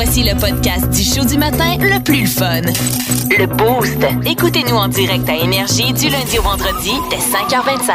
Voici le podcast du show du matin le plus fun. Le Boost. Écoutez-nous en direct à Énergie du lundi au vendredi dès 5h25.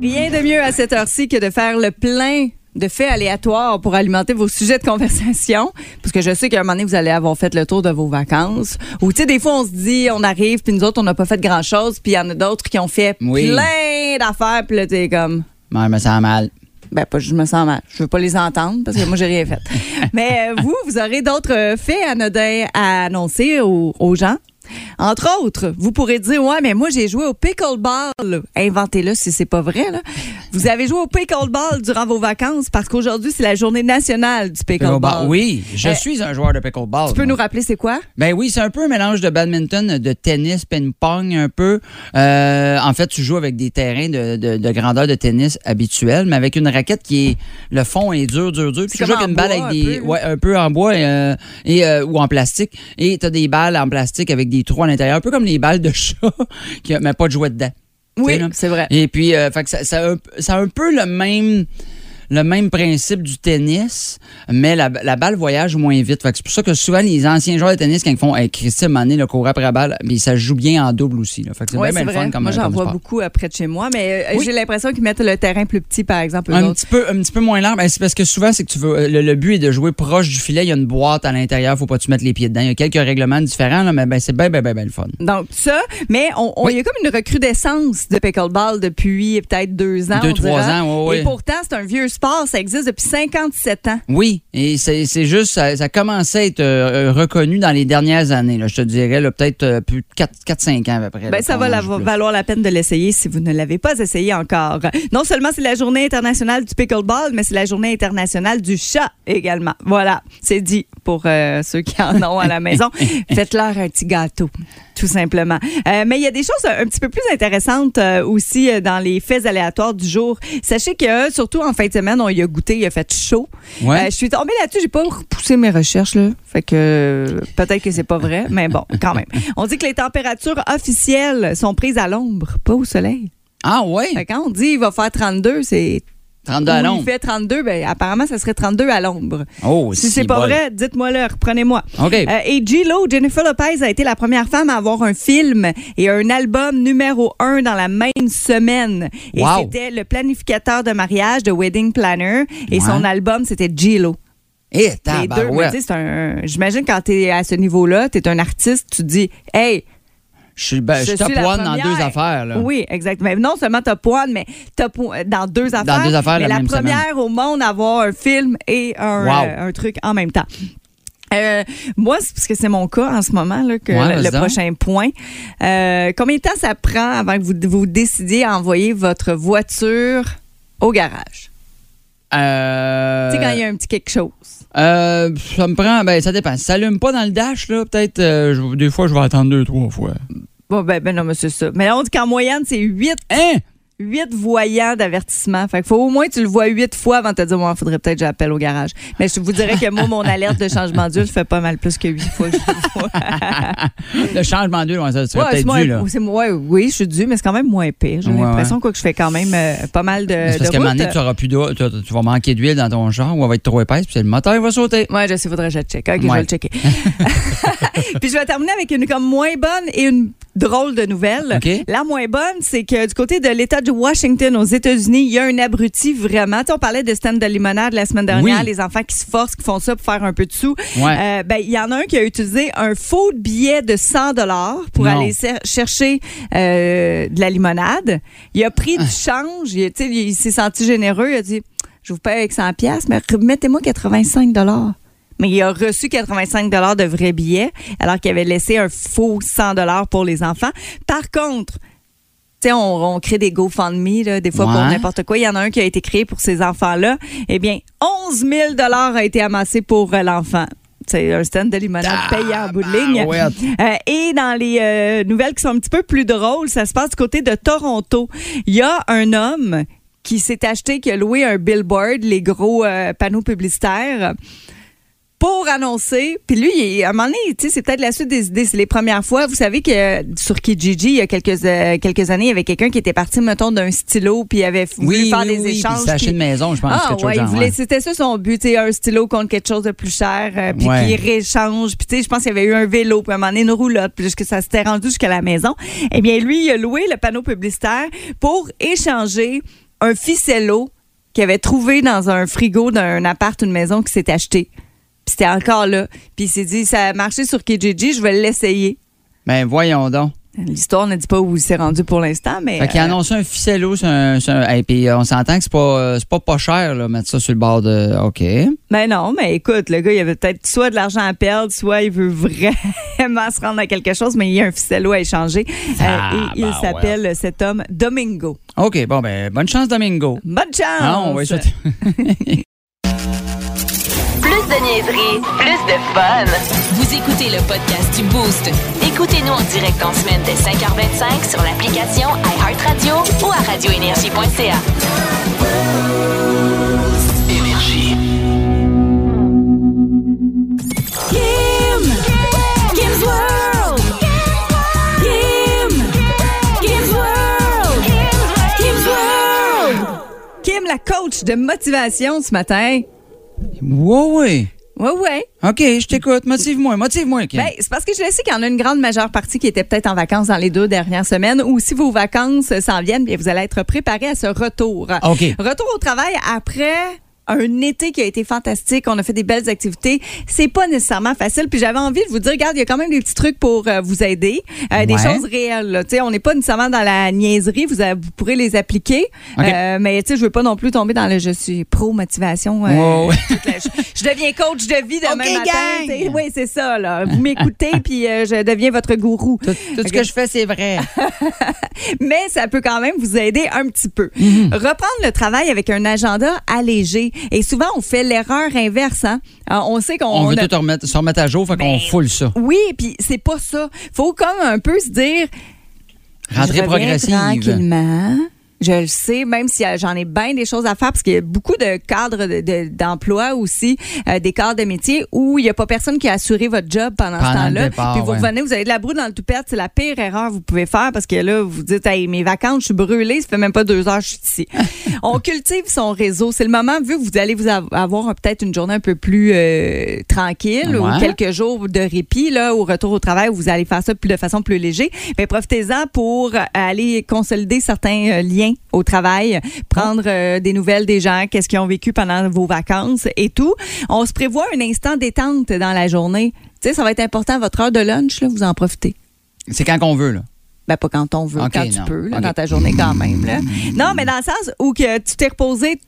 Rien de mieux à cette heure-ci que de faire le plein de faits aléatoires pour alimenter vos sujets de conversation. Parce que je sais qu'à un moment donné, vous allez avoir fait le tour de vos vacances. Ou, tu sais, des fois, on se dit, on arrive, puis nous autres, on n'a pas fait grand-chose, puis il y en a d'autres qui ont fait Oui. plein d'affaires, puis là, t'es comme... Ouais, je me sens mal. Ben, pas, je me sens mal. Je veux pas les entendre parce que moi, j'ai rien fait. Mais euh, vous, vous aurez d'autres euh, faits anodins à annoncer aux, aux gens? Entre autres, vous pourrez dire Ouais, mais moi, j'ai joué au pickleball. Inventez-le si c'est pas vrai. Là. Vous avez joué au pickleball durant vos vacances parce qu'aujourd'hui, c'est la journée nationale du pickleball. Pickleball. Oui, je Euh, suis un joueur de pickleball. Tu peux moi. nous rappeler c'est quoi? Ben oui, c'est un peu un mélange de badminton, de tennis, ping-pong un peu. Euh, en fait, tu joues avec des terrains de, de- de grandeur de tennis habituels, mais avec une raquette qui est le fond est dur, dur, dur. Puis tu joues avec une balle avec un des peu, ouais un peu en bois et, euh, et, ou en plastique. Et tu as des balles en plastique avec des trous à l'intérieur, un peu comme les balles de chat, qui mais pas de jouet dedans. Oui, c'est vrai. Et puis, euh, fait que ça, ça, ça a un peu le même, le même principe du tennis, mais la, la balle voyage moins vite. C'est pour ça que souvent, les anciens joueurs de tennis, quand ils font hey, Christy, Mané, le court après la balle, mais ça joue bien en double aussi. C'est Oui, bien, bien fun comme moi, j'en comme vois beaucoup euh, près de chez moi, mais euh, Oui. j'ai l'impression qu'ils mettent le terrain plus petit, par exemple. Un petit, peu, un petit peu moins large, ben, c'est parce que souvent, c'est que tu veux. Le, le but est de jouer proche du filet. Il y a une boîte à l'intérieur, faut pas que tu mettes les pieds dedans. Il y a quelques règlements différents, là, mais ben, c'est bien, bien, bien, bien le fun. Donc, ça, mais on, on- il Oui. y a comme une recrudescence de pickleball depuis peut-être deux ans. Deux, on trois dira. ans, oui, Et oui. pourtant, c'est un vieux sport. Ça existe depuis 57 ans. Oui, et c'est juste, ça, ça commençait à être euh, reconnu dans les dernières années. Là, je te dirais, peut-être euh, plus de 4-5 ans à peu près. Ben, ça va la- valoir la peine de l'essayer si vous ne l'avez pas essayé encore. Non seulement c'est la journée internationale du pickleball, mais c'est la journée internationale du chat également. Voilà, c'est dit pour euh, ceux qui en ont à la maison. Faites-leur un petit gâteau, tout simplement. Euh, mais il y a des choses un petit peu plus intéressantes euh, aussi dans les faits aléatoires du jour. Sachez que, surtout en fin de semaine, on y a goûté, il a fait chaud. Ouais. Euh, je suis tombée là-dessus, j'ai pas repoussé mes recherches, là. Fait que peut-être que c'est pas vrai, mais bon, quand même. On dit que les températures officielles sont prises à l'ombre, pas au soleil. Ah? Fait que quand on dit il va faire 32, c'est 32 à l'ombre. il fait 32, ben apparemment ça serait 32 à l'ombre. Oh, Si c'est pas bol. vrai, dites-moi-le, reprenez-moi. OK. Euh, et J-Lo, Jennifer Lopez a été la première femme à avoir un film et un album numéro un dans la même semaine. Et Wow. c'était le planificateur de mariage de Wedding Planner et Ouais. son album c'était J-Lo. Eh, Les deux, tu un. J'imagine quand t'es à ce niveau-là, t'es un artiste, tu te dis, hey, Je suis ben, je dans deux affaires. Là. Oui, exactement. Mais non seulement top one, mais dans deux affaires. deux affaires mais la première au monde à avoir un film et un, Wow. euh, un truc en même temps. Euh, moi, c'est parce que c'est mon cas en ce moment là, que Ouais, le, prochain point. Euh, combien de temps ça prend avant que vous vous décidiez à envoyer votre voiture au garage? Euh, Tu sais, quand il y a un petit quelque chose. Euh, ça me prend, ben ça dépend. Si ça allume pas dans le dash, là, peut-être, euh, des fois, je vais attendre deux, trois fois. Bon, ben, ben non, mais c'est ça. Mais là, on dit qu'en moyenne, c'est 8 Hein? Huit voyants d'avertissement. Fait qu'il faut au moins que tu le vois huit fois avant de te dire, il faudrait peut-être que j'appelle au garage. Mais je vous dirais que moi, mon alerte de changement d'huile fait pas mal plus que huit fois. que je le vois. Le changement d'huile, ouais, ça serait Ouais, peut-être moins- dû, là. moins- oui, je suis dû, mais c'est quand même moins pire. J'ai Ouais, l'impression quoi, que je fais quand même euh, pas mal de, parce de qu'à un moment donné, tu, auras plus d'eau- tu, tu vas manquer d'huile dans ton char ou elle va être trop épaisse, puis le moteur qui va sauter. Ouais, je sais, faudrait que je le check. OK, je Ouais. vais le checker. Puis je vais terminer avec une comme moins bonne et une drôle de nouvelle. La moins bonne, c'est que du côté de l'État de Washington aux États-Unis, il y a un abruti vraiment. Tu sais, on parlait de stand de limonade la semaine dernière, Oui. les enfants qui se forcent, qui font ça pour faire un peu de sous. Ouais. Euh, ben, il y en a un qui a utilisé un faux billet de 100 dollars pour Non. aller chercher euh, de la limonade. Il a pris du change. Il, il s'est senti généreux. Il a dit, je vous paye avec 100 pièces, mais remettez-moi 85 dollars. Mais il a reçu 85 dollars de vrais billets, alors qu'il avait laissé un faux 100 dollars pour les enfants. Par contre, tu sais, on, on crée des GoFundMe, là, des fois pour n'importe quoi. Il y en a un qui a été créé pour ces enfants-là. Eh bien, 11 000 a été amassé pour euh, l'enfant. C'est un stand de limonade payé en bout de ligne. Tabarouette. Euh, et dans les euh, nouvelles qui sont un petit peu plus drôles, ça se passe du côté de Toronto. Il y a un homme qui s'est acheté, qui a loué un billboard, les gros euh, panneaux publicitaires. Pour annoncer. Puis lui, il, à un moment donné, c'est peut-être la suite des idées. C'est les premières fois. Vous savez que sur Kijiji, il y a quelques, euh, quelques années, il y avait quelqu'un qui était parti, mettons, d'un stylo, puis il avait voulu Oui, faire oui, des oui, échanges. puis s'acheter qui- une maison, je pense. Ah, ouais, il ouais. c'était ça son but, un stylo contre quelque chose de plus cher, euh, puis Ouais. qu'il rééchange. Puis tu sais, je pense qu'il y avait eu un vélo, puis à un moment donné, une roulotte, puis que ça s'était rendu jusqu'à la maison. Eh bien, lui, il a loué le panneau publicitaire pour échanger un ficello qu'il avait trouvé dans un frigo d'un appart, une maison qui s'est acheté. Puis c'était encore là. Puis il s'est dit, ça a marché sur Kijiji, je vais l'essayer. Ben, voyons donc. L'histoire ne dit pas où il s'est rendu pour l'instant, mais... Fait qu'il a euh, annoncé un ficello, c'est un, puis on s'entend que c'est pas, euh, pas pas cher, là, mettre ça sur le bord de. OK. Ben non, mais écoute, le gars, il avait peut-être soit de l'argent à perdre, soit il veut vraiment se rendre à quelque chose, mais il y a un ficello à échanger. Euh, Ah, et il ben s'appelle cet homme Domingo. OK, bon, ben, bonne chance, Domingo. Bonne chance! Ah, on va de niaiserie, plus de fun. Vous écoutez le podcast du Boost. Écoutez-nous en direct en semaine dès 5h25 sur l'application iHeartRadio ou à radioénergie.ca. Énergie. Kim! Kim's World! Kim! Kim's World! Kim's World! Kim, la coach de motivation ce matin. Ouais, ouais. Ouais, ouais. OK, je t'écoute. Motive-moi, motive-moi, Kim. Ben, c'est parce que je le sais qu'il y en a une grande majeure partie qui était peut-être en vacances dans les deux dernières semaines ou si vos vacances s'en viennent, bien, vous allez être préparés à ce retour. OK. Retour au travail après un été qui a été fantastique. On a fait des belles activités. C'est pas nécessairement facile. Puis j'avais envie de vous dire, regarde, il y a quand même des petits trucs pour euh, vous aider. Euh, Des choses réelles. là. Tu sais, on n'est pas nécessairement dans la niaiserie. Vous, avez- vous pourrez les appliquer. OK. Euh, mais tu sais, je veux pas non plus tomber dans le je suis euh, ouais. toute la- je, je deviens coach de vie demain OK, matin. Oui, c'est ça. Là. Vous m'écoutez, puis euh, je deviens votre gourou. Tout, tout ce que je fais, c'est vrai. Mais ça peut quand même vous aider un petit peu. Mhm. Reprendre le travail avec un agenda allégé. Et souvent, on fait l'erreur inverse. Hein? Euh, On sait qu'on On veut a- tout remettre, se remettre à jour, fait qu'on Ben, foule ça. Oui, puis c'est pas ça. Faut comme un peu se dire. Reviens progressive. Tranquillement. Je le sais, même si euh, j'en ai bien des choses à faire, parce qu'il y a beaucoup de cadres de- de- d'emploi aussi, euh, des cadres de métier où il n'y a pas personne qui a assuré votre job pendant, Pendant ce temps-là. Puis vous ouais. revenez, vous avez de la broue dans le toupette, c'est la pire erreur que vous pouvez faire parce que là, vous dites, hey, mes vacances, je suis brûlée, ça fait même pas deux heures que je suis ici. On cultive son réseau. C'est le moment, vu que vous allez vous av- avoir peut-être une journée un peu plus euh, tranquille Ouais. ou quelques jours de répit, là, au retour au travail, où vous allez faire ça plus de façon plus léger. Ben, profitez-en pour aller consolider certains euh, liens au travail, prendre euh, des nouvelles des gens, qu'est-ce qu'ils ont vécu pendant vos vacances et tout. On se prévoit un instant détente dans la journée. Tu sais, ça va être important, votre heure de lunch, là, vous en profitez. C'est quand qu'on veut, là. Ben, pas quand on veut, quand tu non. peux, là, dans ta journée quand même. Là. Non, mais dans le sens où que tu t'es reposé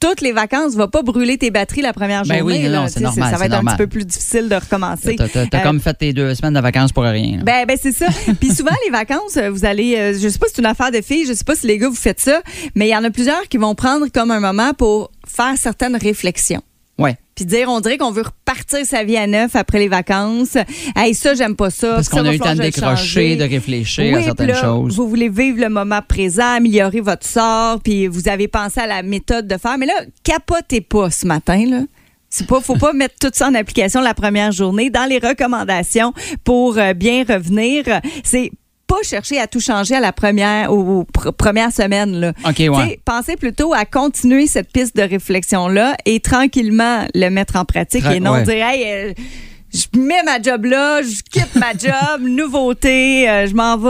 toutes les vacances, va pas brûler tes batteries la première Ben journée. oui, non, là. Tu normal, Ça va être un petit peu plus difficile de recommencer. T'as t'as- t'as Euh, comme fait tes deux semaines de vacances pour rien. là. ben, ben c'est ça. Puis souvent, les vacances, euh, vous allez, euh, je sais pas si c'est une affaire de filles, je sais pas si les gars vous faites ça, mais il y en a plusieurs qui vont prendre comme un moment pour faire certaines réflexions. Ouais. Puis dire, on dirait qu'on veut repartir sa vie à neuf après les vacances. Hey, ça, j'aime pas ça. Parce qu'on a eu le temps de décrocher, de réfléchir à certaines là, choses. Vous voulez vivre le moment présent, améliorer votre sort, puis vous avez pensé à la méthode de faire. Mais là, capotez pas ce matin, là. C'est pas, faut pas mettre tout ça en application la première journée. Dans les recommandations pour euh, bien revenir, c'est pas chercher à tout changer à la première ou aux pr- premières semaines là. Ouais. Pensez plutôt à continuer cette piste de réflexion là et tranquillement le mettre en pratique Tra- et non ouais. dire hey, euh, je mets ma job là, je quitte ma job, nouveauté, euh, je m'en vais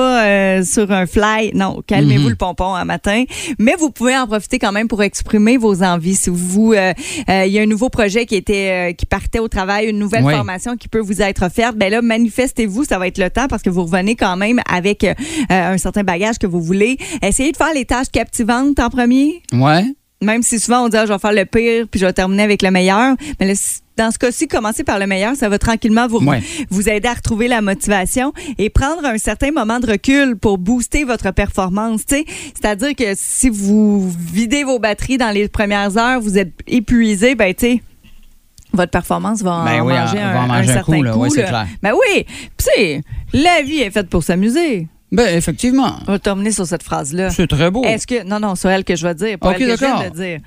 euh, sur un fly. Non, calmez-vous Mhm. le pompon un matin. Mais vous pouvez en profiter quand même pour exprimer vos envies. Si vous, euh, euh, il y a un nouveau projet qui était, euh, qui partait au travail, une nouvelle Oui. formation qui peut vous être offerte, ben là, manifestez-vous, ça va être le temps parce que vous revenez quand même avec euh, un certain bagage que vous voulez. Essayez de faire les tâches captivantes en premier. Ouais. Même si souvent on dit ah, je vais faire le pire puis je vais terminer avec le meilleur, mais là, dans ce cas-ci, commencer par le meilleur, ça va tranquillement vous, Ouais. vous aider à retrouver la motivation et prendre un certain moment de recul pour booster votre performance. C'est-à-dire que si vous videz vos batteries dans les premières heures, vous êtes épuisé, ben tu votre performance va en Ben oui, manger un, va en manger un certain coup, là. C'est là. clair. Ben oui, Puis, tu sais, la vie est faite pour s'amuser. Ben, effectivement. On va terminer sur cette phrase-là. C'est très beau. Est-ce que non non, c'est elle que je vais dire, pas Ok, elle que je viens d'accord. de dire.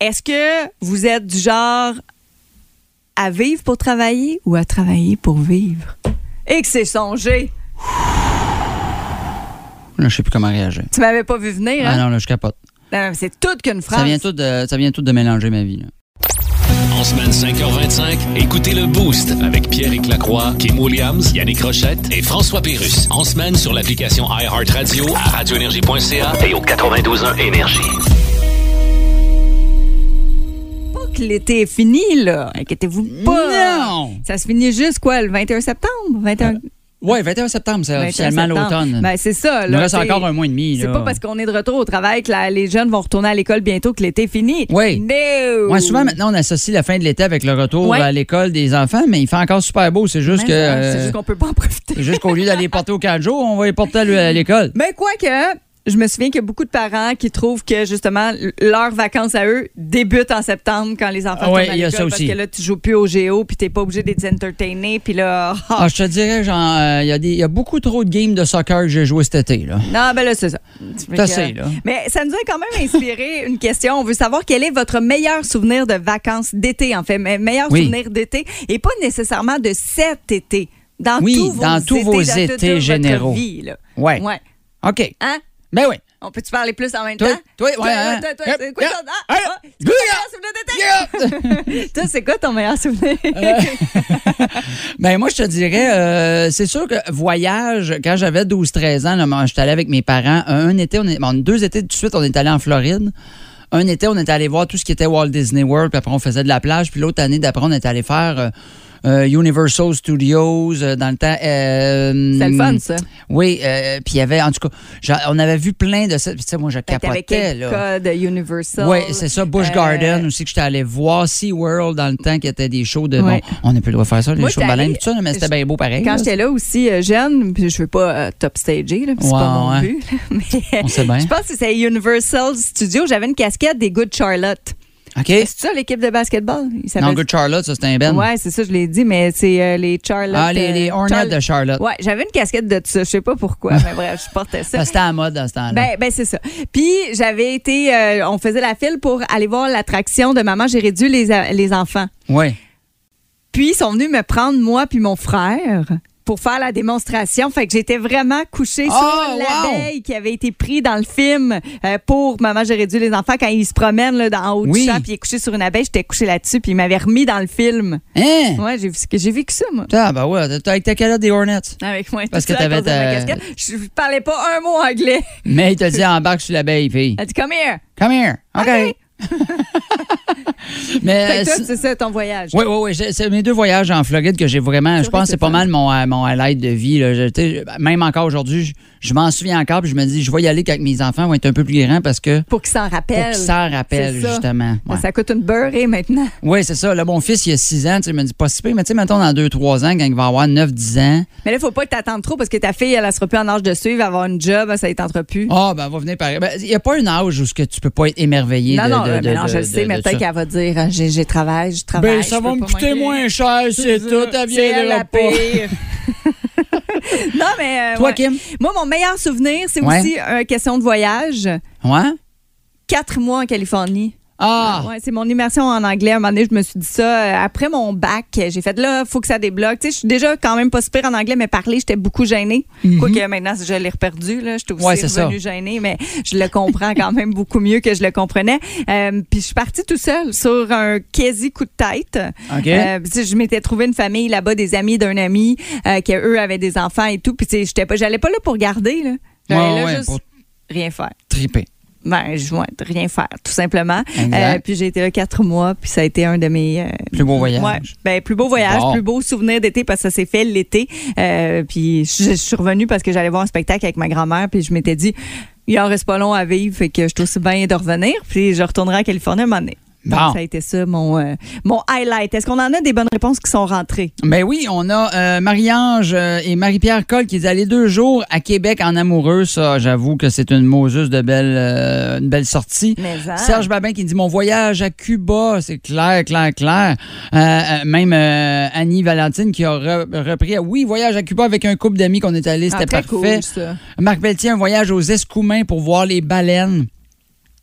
Est-ce que vous êtes du genre à vivre pour travailler ou à travailler pour vivre? Et que c'est songé. Là, je sais plus comment réagir. Tu m'avais pas vu venir, Ah hein? non, là, je capote. C'est toute qu'une phrase. Ça vient, tout de, ça vient tout de mélanger ma vie. là. En semaine 5h25, écoutez le Boost avec Pierre Lacroix, Kim Williams, Yannick Rochette et François Pérus. En semaine sur l'application iHeartRadio à radioénergie.ca et au 92.1 Énergie. L'été est fini, là. Inquiétez-vous pas. Non! Ça se finit juste, quoi, le 21 septembre? 21... Oui, 21 septembre, c'est 21 officiellement l'automne. Ben, c'est ça. Il Là, nous reste encore un mois et demi. C'est pas parce qu'on est de retour au travail que la- les jeunes vont retourner à l'école bientôt que l'été est fini. Oui. No. Ouais, souvent, maintenant, on associe la fin de l'été avec le retour Ouais. à l'école des enfants, mais il fait encore super beau. C'est juste Mais, que. C'est euh, juste qu'on peut pas en profiter. c'est juste qu'au lieu d'aller porter au camp de jour, on va les porter à l'école. Mais quoi que, je me souviens qu'il y a beaucoup de parents qui trouvent que justement leurs vacances à eux débutent en septembre quand les enfants Ah ouais, tournent à l'école parce aussi. que là tu joues plus au géo puis t'es pas obligé d'être entertainé puis là ah. Ah, je te dirais, genre, euh, il y, a y beaucoup trop de games de soccer que j'ai joué cet été. Là. non ben là c'est ça. C'est assez, là. Mais ça nous a quand même inspiré une question. On veut savoir quel est votre meilleur souvenir de vacances d'été en fait, me- meilleur Oui. souvenir d'été et pas nécessairement de cet été. Dans Oui, tous vos dans tous étés, vos étés votre généraux. vie, là. Ouais. Ouais. OK. Hein? Ben oui. On peut-tu parler plus en même Toi, temps? toi, ouais, hein? toi, toi, c'est quoi ton- ah, ah? Toi, c'est quoi ton meilleur souvenir? Ben moi, je te dirais, euh, c'est sûr que voyage, quand j'avais 12-13 ans, j'étais allé avec mes parents. Un, un été, on est, bon, deux étés de suite, on est allé en Floride. Un été, on est allé voir tout ce qui était Walt Disney World, puis après, on faisait de la plage. Puis l'autre année d'après, on est allé faire euh, euh, Universal Studios euh, dans le temps. euh, C'est le fun, ça. Oui, euh, puis il y avait, en tout cas, on avait vu plein de ça. Puis tu sais, moi, je Fait capotais, là. code Universal? Oui, c'est ça. Bush Garden aussi que j'étais allé voir. SeaWorld dans le temps qui était des shows de. Ouais. Bon, on n'a plus le droit de faire ça, les shows de allée- tout ça, mais c'était bien beau pareil. Quand j'étais là aussi jeune, puis je veux pas top stager, là, puis c'est pas mon ouais. but, là, mais On sait bien. je pense que c'est Universal Studios. J'avais une casquette des Good Charlotte. OK? C'est ça l'équipe de basketball? Il Non, Good Charlotte, ça, c'était un Ben. Ouais, c'est ça, je l'ai dit, mais c'est euh, les Charlotte. Ah, les, les euh, Hornets Charl- de Charlotte. Ouais, j'avais une casquette de ça. Je sais pas pourquoi, mais bref, je portais ça. C'était à mode dans ce temps-là. Ben, ben c'est ça. Puis j'avais été, euh, on faisait la file pour aller voir l'attraction de Maman, j'ai réduit les, les enfants. oui. Puis ils sont venus me prendre, moi puis mon frère, pour faire la démonstration. Fait que j'étais vraiment couchée Oh, sur wow! l'abeille qui avait été pris dans le film euh, pour Maman, j'ai réduit les enfants quand ils se promènent là, dans, haut Oui. du champ, puis il est couché sur une abeille. J'étais couchée là-dessus, puis il m'avait remis dans le film. Hein? Ouais, j'ai vu- j'ai vécu ça, moi. Ah, ben ouais, t'as avec ta calotte des Hornets. Avec moi, Parce que t'avais ta-. Je parlais pas un mot anglais. Mais il t'a dit embarque sur l'abeille, fille. Elle dit, come here. Come here. OK. Mais. Euh, c'est ça ton voyage. Oui, oui, oui. C'est mes deux voyages en Floride que j'ai vraiment. Je pense que c'est pas mal mon, euh, mon highlight de vie. là. Je- sais, même encore aujourd'hui, je, m'en souviens encore. Puis je me dis, je vais y aller quand mes enfants vont être un peu plus grands parce que. Pour qu'ils s'en Pour rappellent. qu'ils s'en rappellent, justement. Ouais. Ça coûte une beurrée maintenant. Oui, c'est ça. Là, mon fils, il a 6 ans. Tu sais, il me dit pas si pire, mais tu sais, mettons dans 2-3 ans, quand il va avoir 9-10 ans. Mais là, il faut pas que t'attendes trop parce que ta fille, elle, elle sera plus en âge de suivre, avoir une job, ça ne tentera plus. Ah, ben, elle va venir pareil. Ben, Il n'y a pas un âge où ce que tu peux pas être émerveillé. non, de, non, de- mais de- non, je de- le sais, de- mais de peut-être qu'elle va dire euh, j'ai j'ai travail, je travaille. Ben, ça va me coûter moins cher, c'est tout. Elle C'est elle viendra la. non, mais. euh, Toi, ouais. Kim? Moi, mon meilleur souvenir, c'est Ouais. aussi une question de voyage. Ouais? Quatre mois en Californie. Ah! Ouais, c'est mon immersion en anglais. À un moment donné, je me suis dit ça. euh, Après mon bac, j'ai fait là, faut que ça débloque. Tu sais, je suis déjà quand même pas super en anglais, mais parler, j'étais beaucoup gênée. Quoique maintenant, je l'ai reperdu. Là, je suis aussi. Ouais, ça. gênée, mais je le comprends quand même beaucoup mieux que je le comprenais. Euh, puis je suis partie tout seul sur un quasi coup de tête. Euh, je m'étais trouvé une famille là-bas, des amis d'un ami, euh, qui eux avaient des enfants et tout. Puis j'étais pas, j'allais pas là pour garder. Là. J'allais Ouais, là juste pour rien faire. triper. Ben, je ouais, rien faire, tout simplement. Euh, puis j'ai été là quatre mois, puis ça a été un de mes euh, Plus beau voyage. Ouais, ben, plus beau voyage, Bon. plus beau souvenir d'été parce que ça s'est fait l'été. Euh, puis je, je suis revenue parce que j'allais voir un spectacle avec ma grand-mère, puis je m'étais dit, il en reste pas long à vivre, fait que je suis aussi bien de revenir, puis je retournerai en Californie un moment donné. Donc, Bon. ça a été ça, mon, euh, mon highlight. Est-ce qu'on en a des bonnes réponses qui sont rentrées? Ben oui, on a euh, Marie-Ange euh, et Marie-Pierre Coll qui est allés deux jours à Québec en amoureux. Ça, j'avoue que c'est une Moses de belle, euh, une belle sortie. Mais hein? Serge Babin qui dit mon voyage à Cuba, c'est clair, clair, clair. Même Annie Valentine qui a re- repris, oui, voyage à Cuba avec un couple d'amis qu'on est allé, c'était Ah, parfait. cool, ça. Marc Pelletier, un voyage aux Escoumins pour voir les baleines.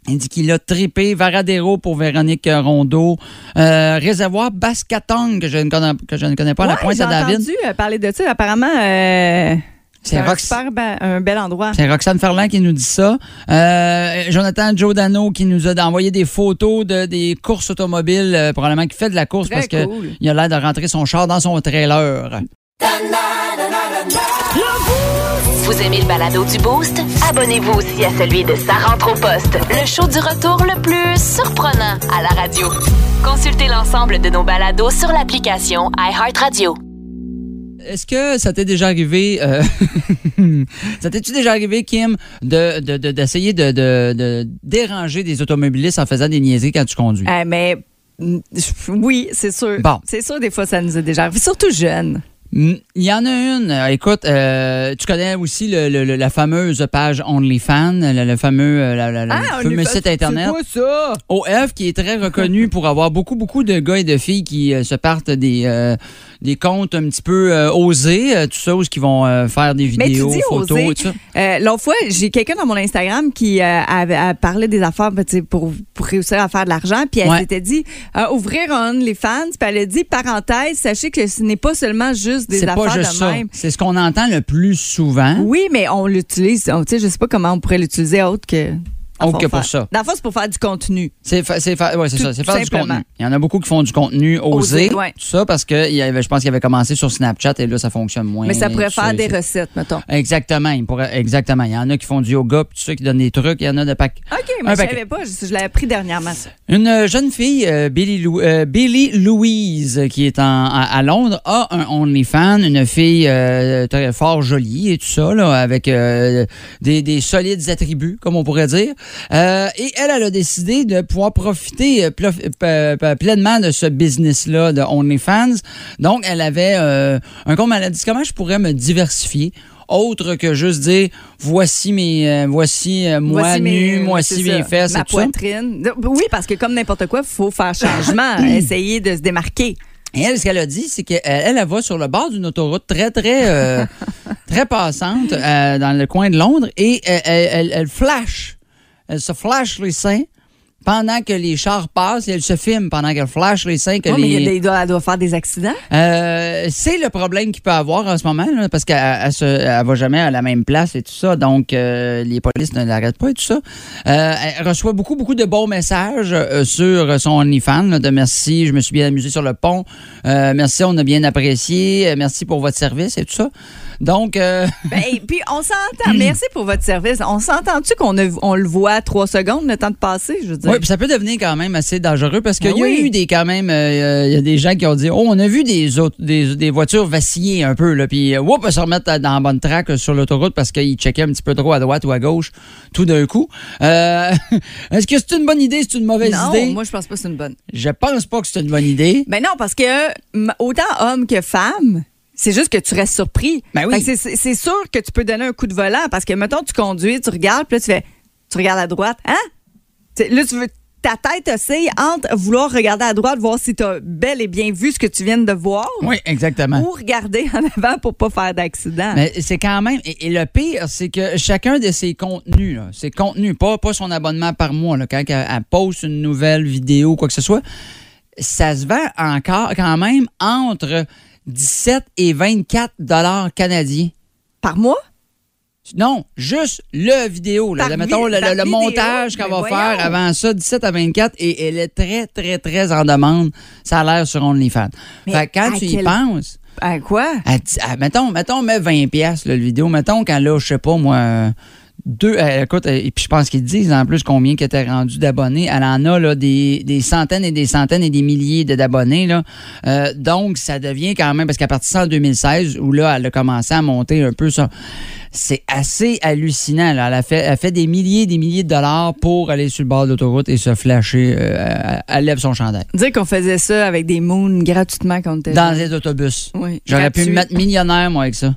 Il dit qu'il a trippé Varadero pour Véronique Rondeau. Euh, réservoir Bascatong, que je ne connais, que je ne connais pas, à la Ouais, pointe j'ai à David. entendu euh, parler de ça. Apparemment, euh, C'est Rox- super un bel endroit. C'est Roxane Ferland qui nous dit ça. Euh, Jonathan Giordano qui nous a envoyé des photos de des courses automobiles, euh, probablement qui fait de la course Très parce que cool. il a l'air de rentrer son char dans son trailer. Vous aimez le balado du Boost? Abonnez-vous aussi à celui de Sa rentre au poste, le show du retour le plus surprenant à la radio. Consultez l'ensemble de nos balados sur l'application iHeartRadio. Est-ce que ça t'est déjà arrivé, euh, ça t'est-tu déjà arrivé, Kim, de, de- de- d'essayer de, de- de déranger des automobilistes en faisant des niaiseries quand tu conduis? Euh, mais mm, oui, c'est sûr. Bon. C'est sûr, des fois, ça nous est déjà arrivé. Surtout jeune. Mm, Il y en a une. Euh, Écoute, euh, tu connais aussi le- la fameuse page OnlyFans, le, le fameux, la- la- la- le fameux site Internet. C'est quoi ça? OF qui est très reconnu pour avoir beaucoup, beaucoup de gars et de filles qui euh, se partent des, euh, des comptes un petit peu osés, tout ça, où ils vont faire des Mais tu vidéos, dis photos, oser. tout ça. L'autre fois, j'ai quelqu'un dans mon Instagram qui avait a parlé des affaires ben, pour, pour réussir à faire de l'argent. Puis elle Ouais. s'était dit ouvrir un OnlyFans. Puis elle a dit parenthèse, sachez que ce n'est pas seulement juste des affaires pas juste de ça. même. C'est ce qu'on entend le plus souvent. Oui, mais on l'utilise. Tu sais, je sais pas comment on pourrait l'utiliser autre que. Que pour faire- ça. Dans le fond, c'est pour faire du contenu. C'est fa- fa- ouais, ça, c'est faire du contenu. Il y en a beaucoup qui font du contenu osé, Osé, ouais. tout ça, parce que il y avait, je pense qu'il avait commencé sur Snapchat et là, ça fonctionne moins. mais ça pourrait faire des recettes, mettons. Exactement, il pourrait, exactement. Il y en a qui font du yoga, puis tout ça, qui donnent des trucs. Il y en a de pack. OK, Un mais je paquet. savais pas. Je, je l'avais appris dernièrement. Une jeune fille, euh, Billy, Lou- euh, Billy Louise, qui est en- à, à Londres, a un OnlyFans, une fille euh, très fort jolie et tout ça, là, avec euh, des, des solides attributs, comme on pourrait dire. Euh, et elle, elle a décidé de pouvoir profiter euh, p- pleinement de ce business-là de OnlyFans. Donc, elle avait euh, un compte, elle a dit comment je pourrais me diversifier autre que juste dire voici mes euh, voici euh, moi Voici nu, mes- voici mes ça, fesses Ma et tout ça? poitrine. Oui, parce que comme n'importe quoi, il faut faire changement, essayer de se démarquer. Et elle, ce qu'elle a dit, c'est qu'elle elle, elle va sur le bord d'une autoroute très, très, euh, très passante euh, dans le coin de Londres et elle, elle- elle- elle flash. Elle se flash les seins pendant que les chars passent et elle se filme pendant qu'elle flash les seins. Que Oh, les- doit, elle doit faire des accidents? Euh, c'est le problème qu'il peut avoir en ce moment, là, parce qu'elle elle va jamais à la même place et tout ça, donc euh, les polices ne l'arrêtent pas et tout ça. Euh, elle reçoit beaucoup, beaucoup de bons messages euh, sur son OnlyFans, là, de merci, je me suis bien amusé sur le pont, euh, merci, on a bien apprécié, euh, merci pour votre service et tout ça. Donc, euh, Ben, et puis, on s'entend. Merci pour votre service. On s'entend-tu qu'on on le voit trois secondes, le temps de passer? Je veux dire? Oui, puis ça peut devenir quand même assez dangereux parce qu'il Ben y a oui. eu des quand même, euh, il y a des gens qui ont dit, oh, on a vu des autres, des, des voitures vaciller un peu là, puis whoop, se remettre dans la bonne traque sur l'autoroute parce qu'ils checkaient un petit peu trop à droite ou à gauche tout d'un coup. Euh, Est-ce que c'est une bonne idée, c'est une mauvaise non, idée? moi, je pense pas que c'est une bonne. Je pense pas que c'est une bonne idée. Ben non, parce que autant homme que femme, c'est juste que tu restes surpris. Ben oui. Fait que c'est- sûr que tu peux donner un coup de volant parce que, mettons, tu conduis, tu regardes, puis là, tu fais, tu regardes à droite. Hein? Là, tu veux, ta tête oscille entre vouloir regarder à droite, voir si tu as bel et bien vu ce que tu viens de voir, Oui, exactement. ou regarder en avant pour pas faire d'accident. Mais c'est quand même. Et, et le pire, c'est que chacun de ses contenus, là, ses contenus, pas, pas son abonnement par mois, là, quand elle, elle poste une nouvelle vidéo, quoi que ce soit, ça se vend encore quand même entre 17 et 24 dollars canadiens. Par mois? Non, juste le vidéo. Là, mettons le, montage Mais va voyons. faire avant ça, 17 à 24, et elle est très, très, très en demande. Ça a l'air sur OnlyFans. Fait que quand à tu y penses, À quoi? elle- mettons, mettons, met 20 pièces le vidéo. Mettons qu'elle a, je sais pas moi, deux, euh, écoute, euh, et puis je pense qu'ils disent en plus combien qu'elle était rendu d'abonnés. Elle en a là, des, des centaines et des centaines et des milliers d'abonnés. là. Euh, donc, ça devient quand même, parce qu'à partir de ça, en 2016, où là, elle a commencé à monter un peu ça. C'est assez hallucinant. Là. Elle, a fait, elle fait des milliers et des milliers de dollars pour aller sur le bord de l'autoroute et se flasher. elle, elle lève son chandail. Dire qu'on faisait ça avec des moons gratuitement quand on était Dans les autobus. Oui, J'aurais pu me mettre millionnaire, moi, avec ça.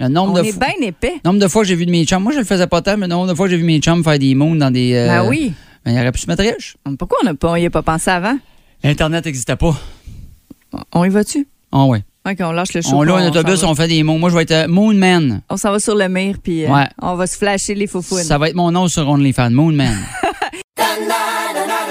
Le nombre On de est fois- bien épais. Nombre de fois que j'ai vu de mes chums, moi je le faisais pas tant, mais le nombre de fois que j'ai vu mes chums faire des moons dans des. euh, Ben oui. Ben, il aurait pu se mettre riche. Pourquoi on n'a pas, on y a pas pensé avant? Internet n'existait pas. On y va-tu? Ah ouais. OK, on lâche le show. On loue un autobus, on fait des moons. Moi je vais être euh, Moon Man. On s'en va sur le mur, puis euh, Ouais. on va se flasher les faufounes. Ça va être mon nom sur OnlyFans, Moon Man.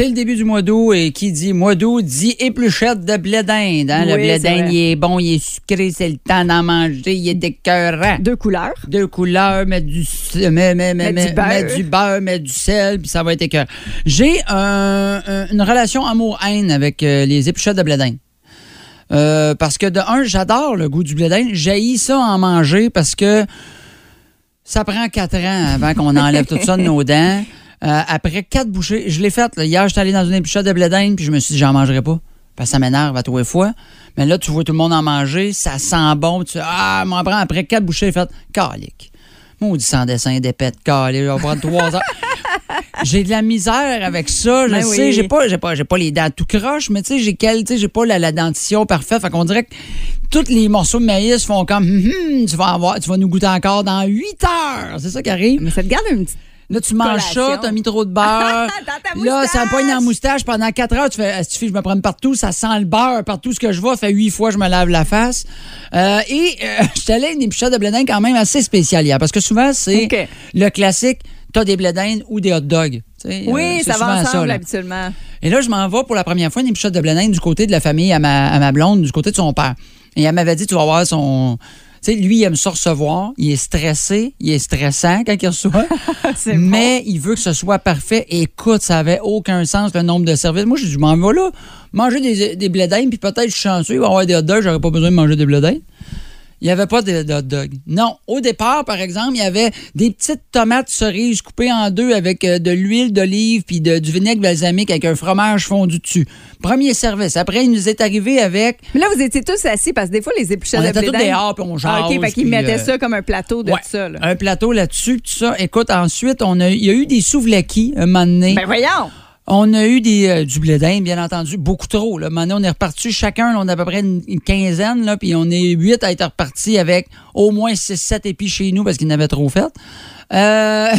C'est le début du mois d'août et qui dit mois d'août dit épluchette de blé d'Inde. hein. le blé d'Inde, il est bon, il est sucré, c'est le temps d'en manger, il est écœurant. Deux couleurs. Deux couleurs, mettre du, mais, mais, mais, Mettre du mais- beurre. mettre du beurre, mettre du sel, puis ça va être écœurant. J'ai un- un- une relation amour-haine avec euh, les épluchettes de blé d'Inde. Euh, parce que de un, j'adore le goût du blé d'Inde. J'haïs ça en manger parce que ça prend quatre ans avant qu'on enlève tout ça de nos dents. Euh, après quatre bouchées, je l'ai fait. là. Hier, j'étais allé dans une épluchette de blé d'Inde, puis je me suis dit, j'en mangerai pas. Parce que ça m'énerve à tous les fois. Mais là, tu vois tout le monde en manger, ça sent bon. Tu ah, m'en prends après quatre bouchées, j'ai fait, calique. Maudit sans dessin d'épée de calique, on va prendre trois heures. J'ai de la misère avec ça, je Ben sais, oui. j'ai pas, j'ai pas, j'ai pas les dents tout croches, mais tu sais, j'ai quel, tu sais, j'ai pas la, la dentition parfaite. Fait qu'on dirait que tous les morceaux de maïs font comme, Hum, hum, tu vas avoir, tu vas nous goûter encore dans 8 heures. C'est ça qui arrive. Mais ça te garde une petite. Là, tu manges ça, Collation. t'as mis trop de beurre. Là, ça pogne dans la moustache pendant 4 heures. Tu fais, Ah, je me prenne partout, ça sent le beurre partout ce que je vois. Ça fait 8 fois que je me lave la face. Euh, et euh, je suis allé à une épluchette de blé d'Inde quand même assez spéciale hier. Parce que souvent, c'est le classique, t'as des blé d'Inde ou des hot dogs. Euh, Oui, c'est ça va ensemble là. habituellement. Et là, je m'en vais pour la première fois une épluchette de blé d'Inde du côté de la famille à ma, à ma blonde, du côté de son père. Et elle m'avait dit, tu vas voir son... Tu sais, lui, il aime ça recevoir. Il est stressé. Il est stressant quand il reçoit. Mais il veut que ce soit parfait. Écoute, ça avait aucun sens, le nombre de services. Moi, je dis, m'en vais là, manger des, des blé puis peut-être je suis chanceux, il va y avoir des hot dogs, j'aurais pas besoin de manger des blé. Il n'y avait pas de, de hot dog. Non. Au départ, par exemple, il y avait des petites tomates cerises coupées en deux avec euh, de l'huile d'olive puis de- du vinaigre balsamique avec un fromage fondu dessus. Premier service. Après, il nous est arrivé avec Mais là, vous étiez tous assis parce que des fois, les épluchettes On de était tous dehors, puis on jase, Ah, OK, fait qu'ils mettaient euh, ça comme un plateau de Ouais, ça. Là. un plateau là-dessus, tout ça. Écoute, ensuite, on a, il y a eu des souvlaki un moment donné. Ben voyons! On a eu des, euh, du blé d'Inde, bien entendu, beaucoup trop. Là. Maintenant, on est reparti chacun, là, on a à peu près une, une quinzaine, là, puis on est huit à être repartis avec au moins 6-7 épis chez nous parce qu'ils n'avaient trop fait. Euh,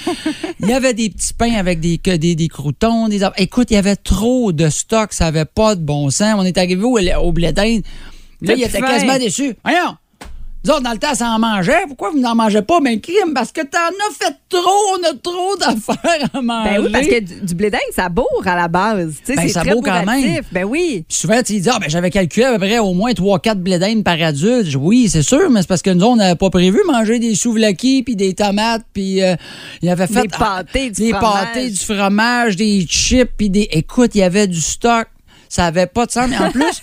il y avait des petits pains avec des, des, des croutons. Des... Écoute, il y avait trop de stock, ça n'avait pas de bon sens. On est arrivé au, au blé d'Inde. Là, il était quasiment déçu. Voyons! Nous autres, dans le temps, ça en mangeait. Pourquoi vous n'en mangez pas? Ben, crime, parce que t'en as fait trop. On a trop d'affaires à manger. Ben oui, parce que du, du blé d'Inde, ça bourre à la base. Tu sais, Ben, c'est ça très bourre quand même. Ben oui. Puis souvent, tu dis, ah, ben, j'avais calculé à peu près au moins 3-4 blé d'Inde par adulte. Je oui, c'est sûr, mais c'est parce que nous, on n'avait pas prévu manger des souvlaki, puis des tomates, puis euh, il avait fait. Des pâtés, du Des fromage. pâtés, du fromage, des chips, puis des. Écoute, il y avait du stock. Ça avait pas de sens. Mais en plus.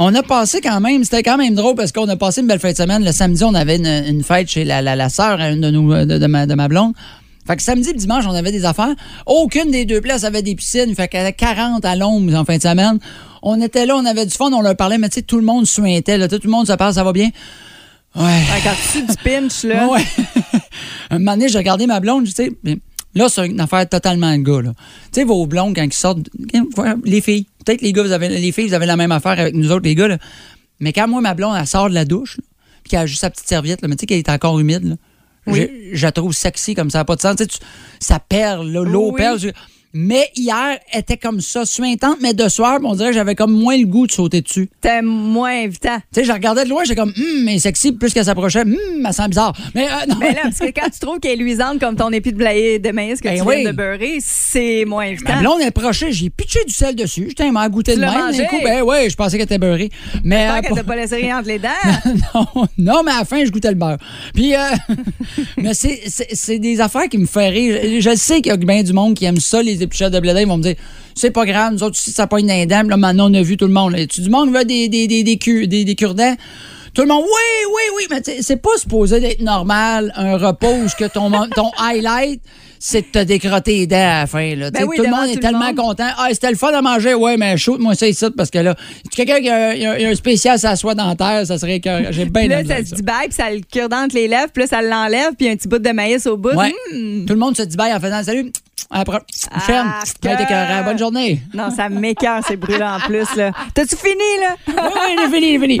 On a passé quand même, c'était quand même drôle parce qu'on a passé une belle fin de semaine. Le samedi, on avait une, une fête chez la, la, la sœur à une de, nous, de, de ma, de ma blonde. Fait que samedi et dimanche, on avait des affaires. Aucune des deux places avait des piscines. Fait qu'elle avait 40 à l'ombre en fin de semaine. On était là, on avait du fun, on leur parlait, mais tu sais, tout le monde suintait. Là, tout le monde se parle, ça va bien. Ouais. Ouais, quand tu du pinch, là? Ouais. un moment donné, j'ai regardé ma blonde, tu sais. Là, c'est une affaire totalement de gars. là. Tu sais, vos blondes, quand ils sortent, les filles, peut-être les gars, vous avez, les filles, vous avez la même affaire avec nous autres, les gars. là. Mais quand moi, ma blonde, elle sort de la douche, là, puis qu'elle a juste sa petite serviette, là, mais tu sais qu'elle est encore humide, là, je, je la trouve sexy comme ça, n'a pas de sens. Tu ça perle, l'eau Oui. perle. Je- Mais hier, elle était comme ça, suintante, mais de soir, on dirait que j'avais comme moins le goût de sauter dessus. T'es moins invitant. Tu sais, je regardais de loin, j'étais comme, hum, mais sexy, plus qu'elle s'approchait, hum, elle sent bizarre. Mais euh, non. Mais là, parce que quand tu trouves qu'elle est luisante comme ton épi de, blé, de maïs que Ben tu oui. viens de beurrer, c'est moins invitant. Ma blonde est prochée, j'ai pitché du sel dessus. J'étais m'a goûté de même. d'un coup, ben ouais, je pensais qu'elle était beurrée. Mais J'espère euh, qu'elle t'a pas laissé rien entre les dents. non, non, mais à la fin, je goûtais le beurre. Puis, euh, mais c'est, des affaires qui me font rire. Je, je sais qu'il y a bien du monde qui aime ça, les épluchettes de blé. Ils vont me dire, c'est pas grave, nous autres, si ça les dents. Puis Là, maintenant, on a vu tout le monde. Là. Tu du monde veut des, des, des, des cure-dents? Tout le monde, oui, oui, oui, mais c'est pas supposé d'être normal, un repos où ce que ton, ton highlight, c'est de te décrotter les dents à la fin. Là. Oui, tout le monde tout est le tellement monde. content. Ah, c'était le fun à manger, ouais, mais shoot-moi ça ici parce que là, si quelqu'un qui a, il y a- il y a un spécial la soie dentaire, ça serait que j'ai bien là, ça se ça. dit bye, puis ça le cure entre les lèvres, puis là, ça l'enlève, puis un petit bout de maïs au bout. Ouais. Hum. Tout le monde se dit bye en faisant salut. Prochaine. Ah, Ça été écœurant. Bonne journée. Non, ça m'écœure, c'est brûlant en plus. là. T'as-tu fini, là? Oui, oui, il est fini, il est fini.